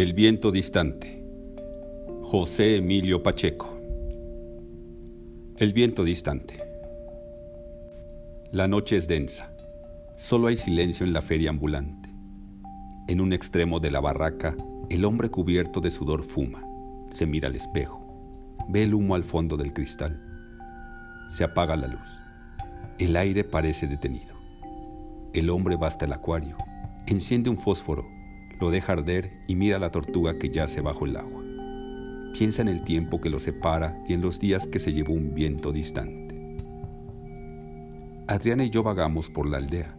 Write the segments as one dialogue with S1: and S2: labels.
S1: El viento distante. José Emilio Pacheco. El viento distante. La noche es densa. Solo hay silencio en la feria ambulante. En un extremo de la barraca, el hombre cubierto de sudor fuma. Se mira al espejo. Ve el humo al fondo del cristal. Se apaga la luz. El aire parece detenido. El hombre va hasta el acuario. Enciende un fósforo lo deja arder y mira a la tortuga que yace bajo el agua. Piensa en el tiempo que lo separa y en los días que se llevó un viento distante. Adriana y yo vagamos por la aldea.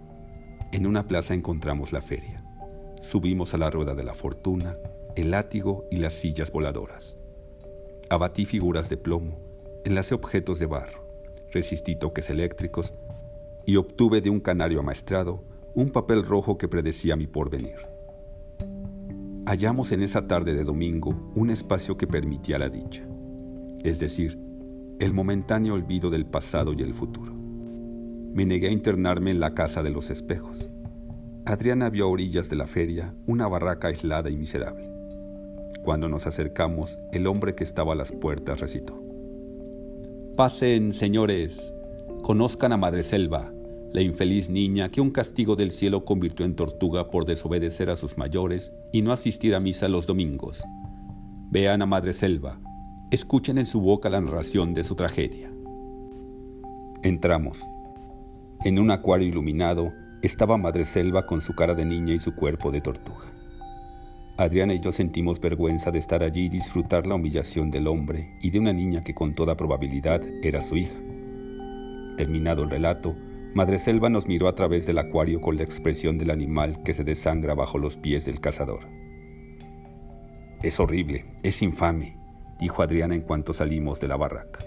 S1: En una plaza encontramos la feria. Subimos a la rueda de la fortuna, el látigo y las sillas voladoras. Abatí figuras de plomo, enlacé objetos de barro, resistí toques eléctricos y obtuve de un canario amaestrado un papel rojo que predecía mi porvenir hallamos en esa tarde de domingo un espacio que permitía la dicha, es decir, el momentáneo olvido del pasado y el futuro. Me negué a internarme en la casa de los espejos. Adriana vio a orillas de la feria una barraca aislada y miserable. Cuando nos acercamos, el hombre que estaba a las puertas recitó. Pasen, señores, conozcan a Madre Selva, la infeliz niña que un castigo del cielo convirtió en tortuga por desobedecer a sus mayores y no asistir a misa los domingos. Vean a Madre Selva, escuchen en su boca la narración de su tragedia. Entramos. En un acuario iluminado estaba Madre Selva con su cara de niña y su cuerpo de tortuga. Adriana y yo sentimos vergüenza de estar allí y disfrutar la humillación del hombre y de una niña que con toda probabilidad era su hija. Terminado el relato, Madreselva nos miró a través del acuario con la expresión del animal que se desangra bajo los pies del cazador. Es horrible, es infame, dijo Adriana en cuanto salimos de la barraca.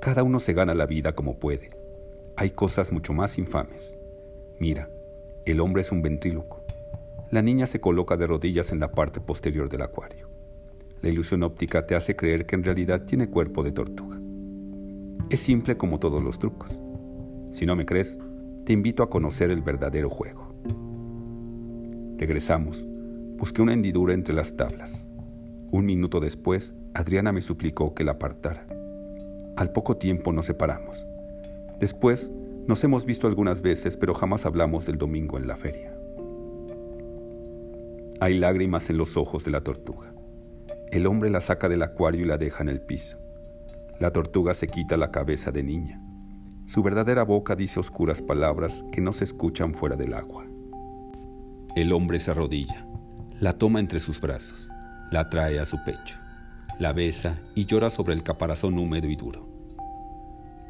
S1: Cada uno se gana la vida como puede. Hay cosas mucho más infames. Mira, el hombre es un ventríloco. La niña se coloca de rodillas en la parte posterior del acuario. La ilusión óptica te hace creer que en realidad tiene cuerpo de tortuga. Es simple como todos los trucos. Si no me crees, te invito a conocer el verdadero juego. Regresamos. Busqué una hendidura entre las tablas. Un minuto después, Adriana me suplicó que la apartara. Al poco tiempo nos separamos. Después, nos hemos visto algunas veces, pero jamás hablamos del domingo en la feria. Hay lágrimas en los ojos de la tortuga. El hombre la saca del acuario y la deja en el piso. La tortuga se quita la cabeza de niña. Su verdadera boca dice oscuras palabras que no se escuchan fuera del agua. El hombre se arrodilla, la toma entre sus brazos, la trae a su pecho, la besa y llora sobre el caparazón húmedo y duro.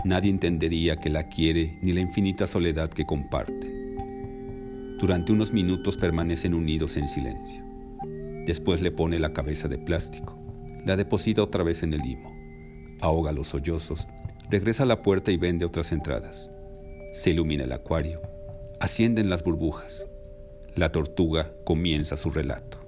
S1: Nadie entendería que la quiere ni la infinita soledad que comparte. Durante unos minutos permanecen unidos en silencio. Después le pone la cabeza de plástico, la deposita otra vez en el limo, ahoga los sollozos Regresa a la puerta y vende otras entradas. Se ilumina el acuario. Ascienden las burbujas. La tortuga comienza su relato.